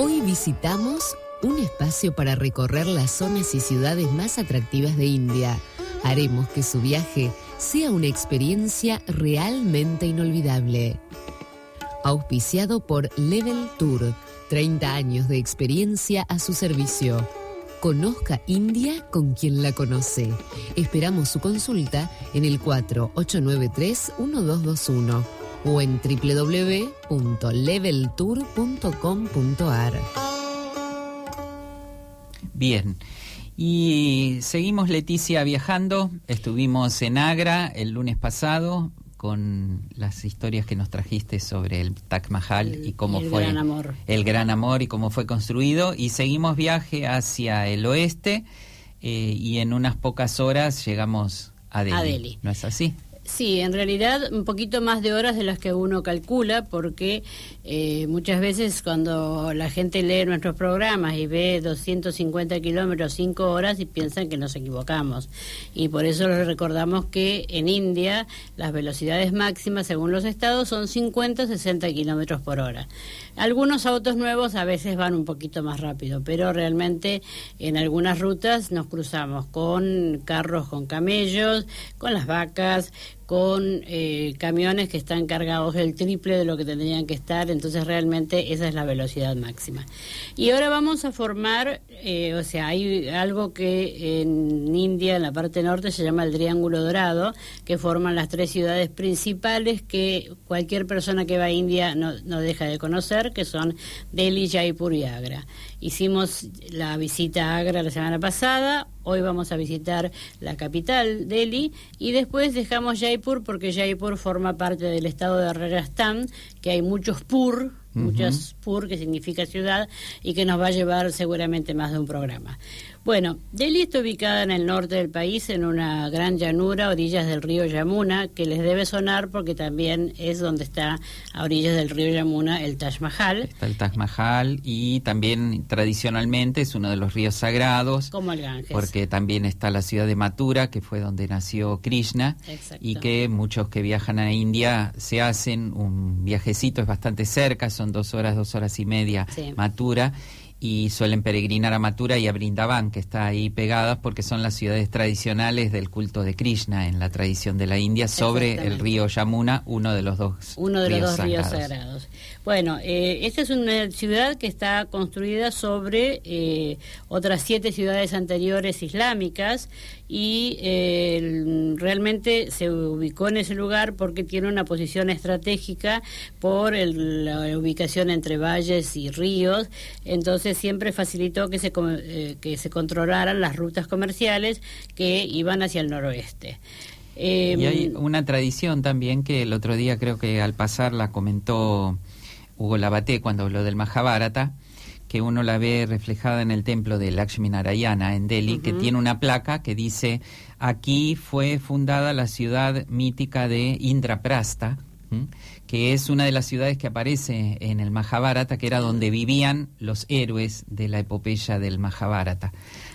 Hoy visitamos un espacio para recorrer las zonas y ciudades más atractivas de India. Haremos que su viaje sea una experiencia realmente inolvidable. Auspiciado por Level Tour, 30 años de experiencia a su servicio. Conozca India con quien la conoce. Esperamos su consulta en el 4893-1221 o en www.leveltour.com.ar. Bien. Y seguimos Leticia viajando. Estuvimos en Agra el lunes pasado con las historias que nos trajiste sobre el Taj Mahal y cómo el fue gran amor. el gran amor y cómo fue construido. Y seguimos viaje hacia el oeste eh, y en unas pocas horas llegamos a Delhi. A Delhi. ¿No es así? Sí, en realidad un poquito más de horas de las que uno calcula, porque eh, muchas veces cuando la gente lee nuestros programas y ve 250 kilómetros, 5 horas, y piensan que nos equivocamos. Y por eso les recordamos que en India las velocidades máximas, según los estados, son 50 60 kilómetros por hora. Algunos autos nuevos a veces van un poquito más rápido, pero realmente en algunas rutas nos cruzamos con carros con camellos, con las vacas, con eh, camiones que están cargados el triple de lo que tendrían que estar, entonces realmente esa es la velocidad máxima. Y ahora vamos a formar, eh, o sea, hay algo que en India, en la parte norte, se llama el Triángulo Dorado, que forman las tres ciudades principales que cualquier persona que va a India no, no deja de conocer, que son Delhi, Jaipur y Agra. Hicimos la visita a Agra la semana pasada, hoy vamos a visitar la capital, Delhi, y después dejamos Jaipur porque Jaipur forma parte del estado de Rajasthan, que hay muchos pur, muchas pur, que significa ciudad, y que nos va a llevar seguramente más de un programa. Bueno, Delhi está ubicada en el norte del país, en una gran llanura, a orillas del río Yamuna, que les debe sonar porque también es donde está, a orillas del río Yamuna, el Taj Mahal. Está el Taj Mahal y también tradicionalmente es uno de los ríos sagrados. Como el Ganges. Porque también está la ciudad de Mathura, que fue donde nació Krishna, Exacto. y que muchos que viajan a India se hacen un viajecito, es bastante cerca, son dos horas, dos horas y media Sí. Mathura, y suelen peregrinar a Mathura y a Brindavan, que está ahí pegadas, porque son las ciudades tradicionales del culto de Krishna en la tradición de la India, sobre el río Yamuna, uno de los dos uno de los ríos dos ríos sagrados. sagrados. Bueno, eh, esta es una ciudad que está construida sobre eh, otras siete ciudades anteriores islámicas y eh, realmente se ubicó en ese lugar porque tiene una posición estratégica por el- la ubicación entre valles y ríos, entonces siempre facilitó que se, eh, que se controlaran las rutas comerciales que iban hacia el noroeste. Y hay una tradición también que el otro día creo que al pasar la comentó Hugo Labaté cuando habló del Mahabharata, que uno la ve reflejada en el templo de Lakshmi Narayana en Delhi, que tiene una placa que dice, aquí fue fundada la ciudad mítica de Indraprasta, ¿m? que es una de las ciudades que aparece en el Mahabharata, que era donde vivían los héroes de la epopeya del Mahabharata.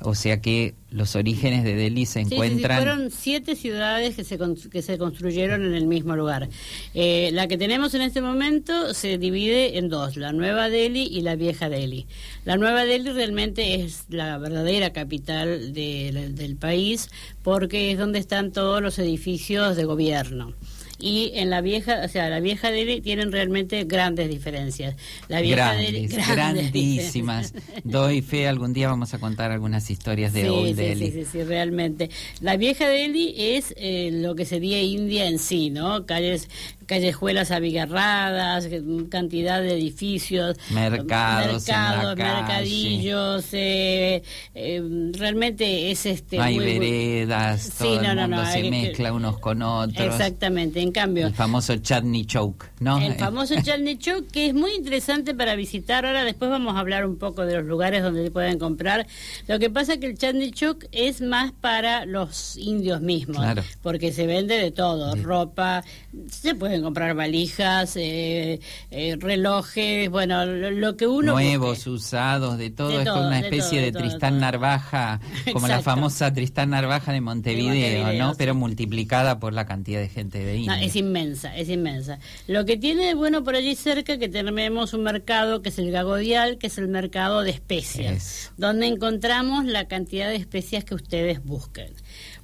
O sea que los orígenes de Delhi se Sí, sí, sí, encuentran... fueron siete ciudades que se, que se construyeron en el mismo lugar. Eh, la que tenemos en este momento se divide en dos, la Nueva Delhi y la Vieja Delhi. La Nueva Delhi realmente es la verdadera capital de- del país porque es donde están todos los edificios de gobierno. Y en la vieja, o sea, la vieja Delhi tienen realmente grandes diferencias. La vieja Delhi, Grandes, grandísimas. Doy fe, algún día vamos a contar algunas historias de sí, Old sí, Delhi. Sí, sí, sí, realmente. La vieja Delhi es eh, lo que sería India en sí, ¿no? Calles, callejuelas abigarradas, eh, cantidad de edificios, Mercados mercados, mercadillos, eh, eh, realmente es este. Hay muy, veredas, Sí, todo no, el mundo no, se que- mezcla unos con otros. Exactamente, en cambio. El famoso Chutney Choke, ¿no? El famoso Chalney Chowk, que es muy interesante para visitar. Ahora después vamos a hablar un poco de los lugares donde se pueden comprar. Lo que pasa es que el Chalney Chowk es más para los indios mismos, Claro. porque se vende de todo, Sí. ropa, se puede pueden comprar valijas, eh, eh, relojes, bueno, lo, que uno... Nuevos, usados, de todo, es como una especie de, Tristán Narvaja, como la famosa Tristán Narvaja de Montevideo, ¿no? Pero multiplicada por la cantidad de gente de India. es inmensa, es inmensa. Lo que tiene bueno por allí cerca que tenemos un mercado que es el Gagodial, que es el mercado de especias, donde encontramos la cantidad de especias que ustedes busquen.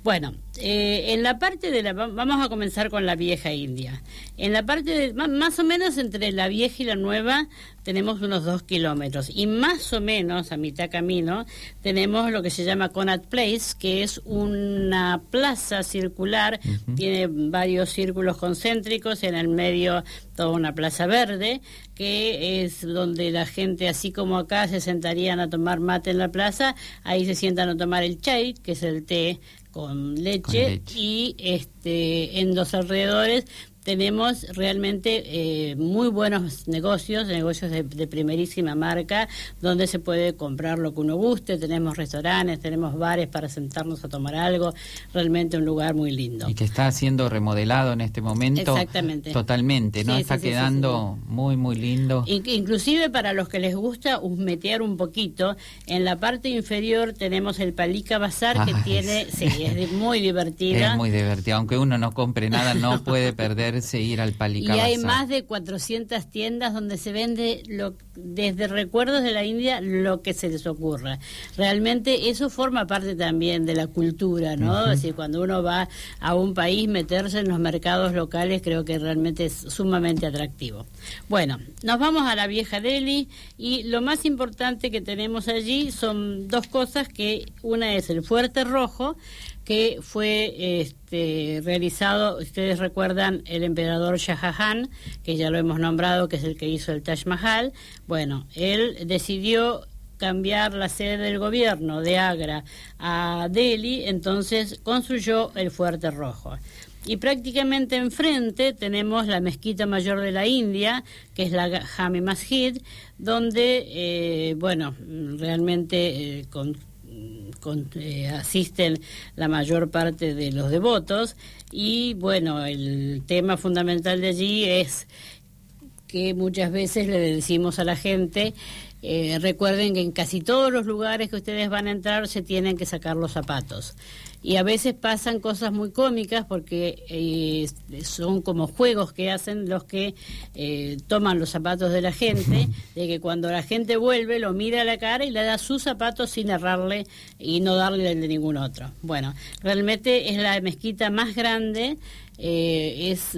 Bueno, eh, en la parte de la... Vamos a comenzar con la vieja India. En la parte de... Más o menos entre la vieja y la nueva tenemos unos dos kilómetros. Y más o menos a mitad camino tenemos lo que se llama Conat Place, que es una plaza circular. Tiene varios círculos concéntricos. En el medio toda una plaza verde, que es donde la gente, así como acá, se sentarían a tomar mate en la plaza. Ahí se sientan a tomar el chai, que es el té con leche, y este en los alrededores tenemos realmente eh, muy buenos negocios, negocios de, primerísima marca, donde se puede comprar lo que uno guste, tenemos restaurantes, tenemos bares para sentarnos a tomar algo, realmente un lugar muy lindo. Y que está siendo remodelado en este momento. Exactamente. Totalmente, ¿no? está quedando muy, muy lindo. Inclusive para los que les gusta husmetear un poquito, en la parte inferior tenemos el Palica Bazar, que tiene, sí, es muy divertida. Es muy divertida, aunque uno no compre nada, no puede perder ir al Y hay más de 400 tiendas donde se vende lo, desde recuerdos de la India lo que se les ocurra. Realmente eso forma parte también de la cultura, ¿no? cuando uno va a un país, meterse en los mercados locales creo que realmente es sumamente atractivo. Bueno, nos vamos a la vieja Delhi y lo más importante que tenemos allí son dos cosas que una es el Fuerte Rojo, que fue este, realizado, ustedes recuerdan, el emperador Shah que ya lo hemos nombrado, que es el que hizo el Taj Mahal. Bueno, él decidió cambiar la sede del gobierno de Agra a Delhi, entonces construyó el Fuerte Rojo. Y prácticamente enfrente tenemos la mezquita mayor de la India, que es la Jami Masjid, donde, eh, bueno, realmente eh, eh, asisten la mayor parte de los devotos y bueno, el tema fundamental de allí es que muchas veces le decimos a la gente recuerden que en casi todos los lugares que ustedes van a entrar se tienen que sacar los zapatos. Y a veces pasan cosas muy cómicas porque eh, son como juegos que hacen los que eh, toman los zapatos de la gente, de que cuando la gente vuelve lo mira a la cara y le da sus zapatos sin errarle y no darle el de ningún otro. Bueno, realmente es la mezquita más grande es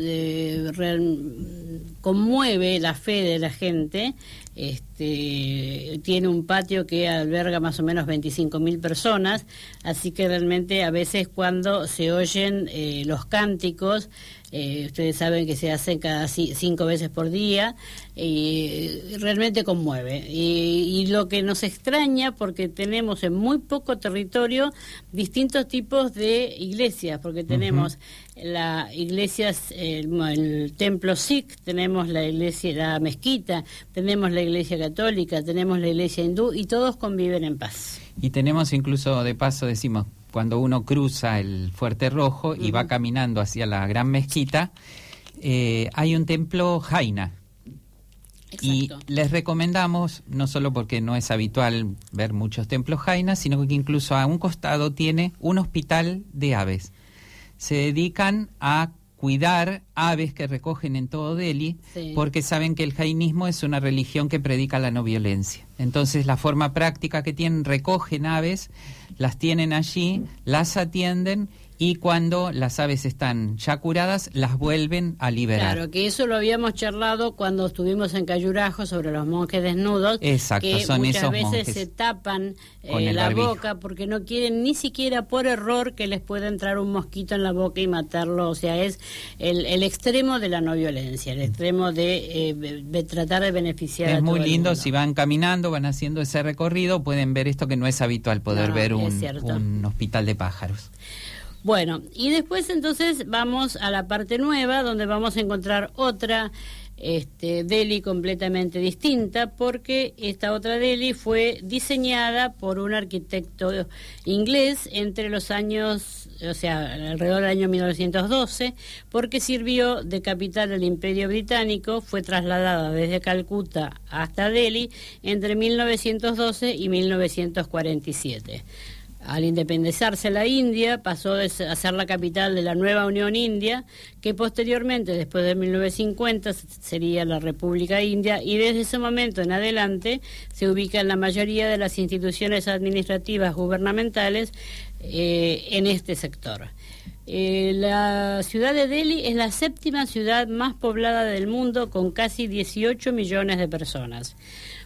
conmueve la fe de la gente este, tiene un patio que alberga más o menos 25.000 personas, así que realmente a veces cuando se oyen eh, los cánticos, eh, ustedes saben que se hacen cada cinco veces por día, y realmente conmueve. Y, lo que nos extraña, porque tenemos en muy poco territorio distintos tipos de iglesias, porque tenemos la iglesia, el, el, templo Sikh, tenemos la iglesia, la mezquita, tenemos la iglesia católica, tenemos la iglesia hindú y todos conviven en paz. Y tenemos incluso, de paso decimos, cuando uno cruza el Fuerte Rojo y va caminando hacia la gran mezquita, eh, hay un templo Jaina. Y les recomendamos, no solo porque no es habitual ver muchos templos Jaina, sino que incluso a un costado tiene un hospital de aves. Se dedican a cuidar aves que recogen en todo Delhi, porque saben que el jainismo es una religión que predica la no violencia. Entonces la forma práctica que tienen, recogen aves, las tienen allí, las atienden y cuando las aves están ya curadas, las vuelven a liberar. Claro, que eso lo habíamos charlado cuando estuvimos en Cayurajo sobre los monjes desnudos. Exacto, que son muchas veces se tapan eh, la boca porque no quieren ni siquiera por error que les pueda entrar un mosquito en la boca y matarlo. O sea, es el, el extremo de la no violencia, el extremo de, eh, tratar de beneficiar es a muy lindo, si van caminando, van haciendo ese recorrido, pueden ver esto que no es habitual, poder ver un, un hospital de pájaros. Bueno, y después entonces vamos a la parte nueva, donde vamos a encontrar otra este, Delhi completamente distinta porque esta otra Delhi fue diseñada por un arquitecto inglés entre los años, o sea, alrededor del año 1912, porque sirvió de capital del Imperio Británico, fue trasladada desde Calcuta hasta Delhi entre 1912 y 1947 al independizarse la India, pasó a ser la capital de la nueva Unión India, que posteriormente, después de 1950, sería la República India, y desde ese momento en adelante se ubica en la mayoría de las instituciones administrativas gubernamentales eh, en este sector. Eh, la ciudad de Delhi es la séptima ciudad más poblada del mundo, con casi 18 millones de personas.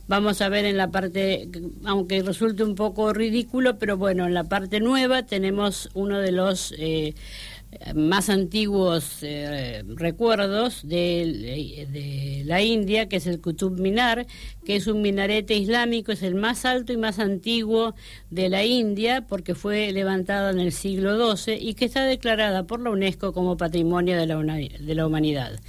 Vamos a ver en la parte, aunque resulte un poco ridículo, pero bueno, en la parte nueva tenemos uno de los eh, más antiguos eh, recuerdos de, la India, que es el Qutub Minar, que es un minarete islámico, es el más alto y más antiguo de la India, porque fue levantado en el siglo XII y que está declarada por la UNESCO como Patrimonio de la, de la Humanidad.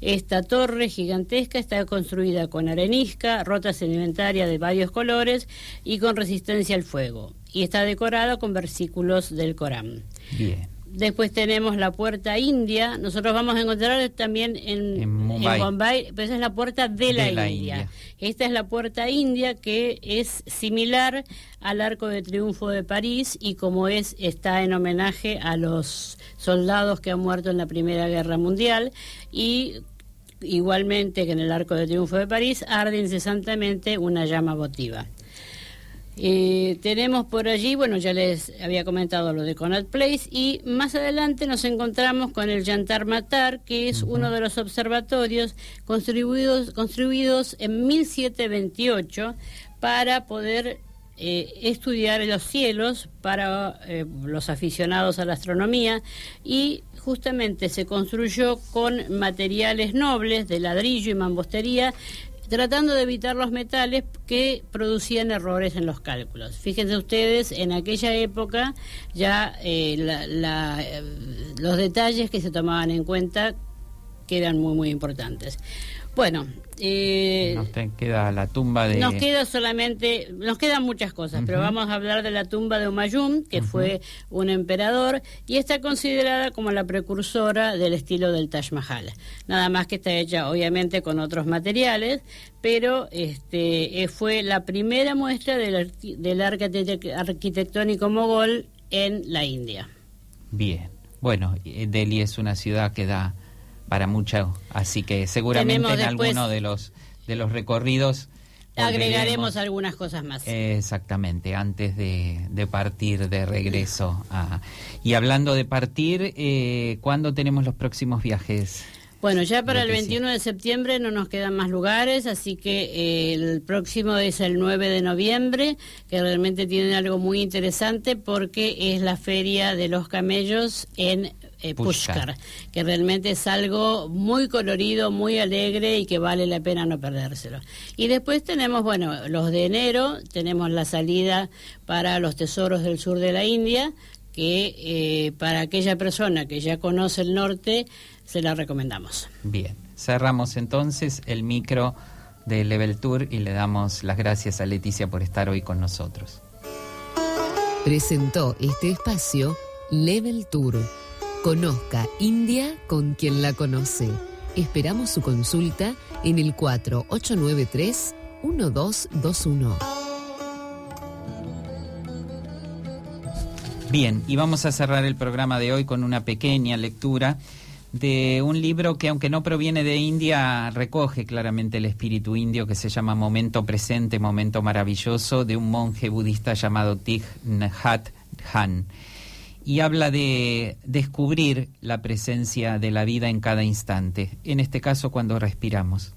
Esta torre gigantesca está construida con arenisca, rota sedimentaria de varios colores y con resistencia al fuego. Y está decorada con versículos del Corán. Bien. Después tenemos la puerta india. Nosotros vamos a encontrar también en, en, Mumbai. pero esa es la puerta de, la, India. Esta es la puerta india que es similar al Arco de Triunfo de París y como es está en homenaje a los soldados que han muerto en la Primera Guerra Mundial y igualmente que en el Arco de Triunfo de París, arde incesantemente una llama votiva. Eh, tenemos por allí, bueno, ya les había comentado lo de Connaught Place, y más adelante nos encontramos con el Yantar Matar, que es uno de los observatorios construidos, construidos en 1728 para poder eh, estudiar los cielos para eh, los aficionados a la astronomía y justamente se construyó con materiales nobles de ladrillo y mampostería tratando de evitar los metales que producían errores en los cálculos. Fíjense ustedes, en aquella época ya eh, los detalles que se tomaban en cuenta que eran muy, muy importantes. Bueno, eh, nos queda la tumba de... Nos queda solamente, nos quedan muchas cosas, pero vamos a hablar de la tumba de Humayun, que fue un emperador y está considerada como la precursora del estilo del Taj Mahal. Nada más que está hecha obviamente con otros materiales, pero este eh, fue la primera muestra del, del arquitectónico mogol en la India. Bien, bueno, Delhi es una ciudad que da para mucho, así que seguramente en alguno de los de los recorridos agregaremos algunas cosas más. Exactamente, antes de, de partir de regreso. A, y hablando de partir, eh, ¿cuándo tenemos los próximos viajes? Bueno, ya para el 21 de septiembre no nos quedan más lugares, así que eh, el próximo es el 9 de noviembre, que realmente tiene algo muy interesante porque es la feria de los camellos en eh, Pushkar, que realmente es algo muy colorido, muy alegre y que vale la pena no perdérselo. Y después tenemos, bueno, los de enero, tenemos la salida para los tesoros del sur de la India, que eh, para aquella persona que ya conoce el norte, se la recomendamos. Bien, cerramos entonces el micro de Level Tour y le damos las gracias a Leticia por estar hoy con nosotros. Presentó este espacio Level Tour Conozca India con quien la conoce. Esperamos su consulta en el 4893-1221. Bien, y vamos a cerrar el programa de hoy con una pequeña lectura de un libro que aunque no proviene de India, recoge claramente el espíritu indio que se llama Momento Presente, Momento Maravilloso, de un monje budista llamado Thich Nhat Han y habla de descubrir la presencia de la vida en cada instante, en este caso cuando respiramos.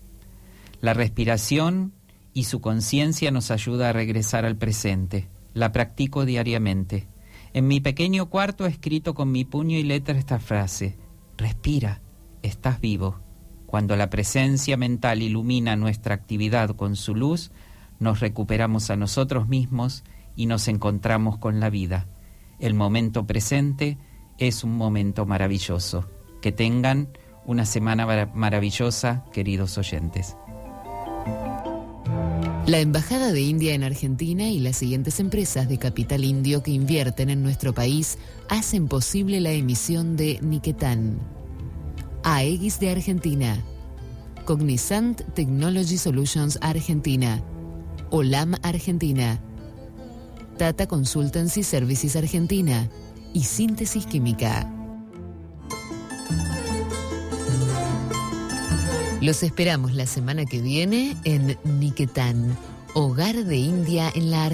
La respiración y su conciencia nos ayuda a regresar al presente. La practico diariamente. En mi pequeño cuarto he escrito con mi puño y letra esta frase. Respira, estás vivo. Cuando la presencia mental ilumina nuestra actividad con su luz, nos recuperamos a nosotros mismos y nos encontramos con la vida. El momento presente es un momento maravilloso. Que tengan una semana maravillosa, queridos oyentes. La Embajada de India en Argentina y las siguientes empresas de capital indio que invierten en nuestro país hacen posible la emisión de Niquetán. AEGIS de Argentina. Cognizant Technology Solutions Argentina. OLAM Argentina. Tata Consultancy Services Argentina. Y Síntesis Química. Los esperamos la semana que viene en Niquetán, hogar de India en la Argentina.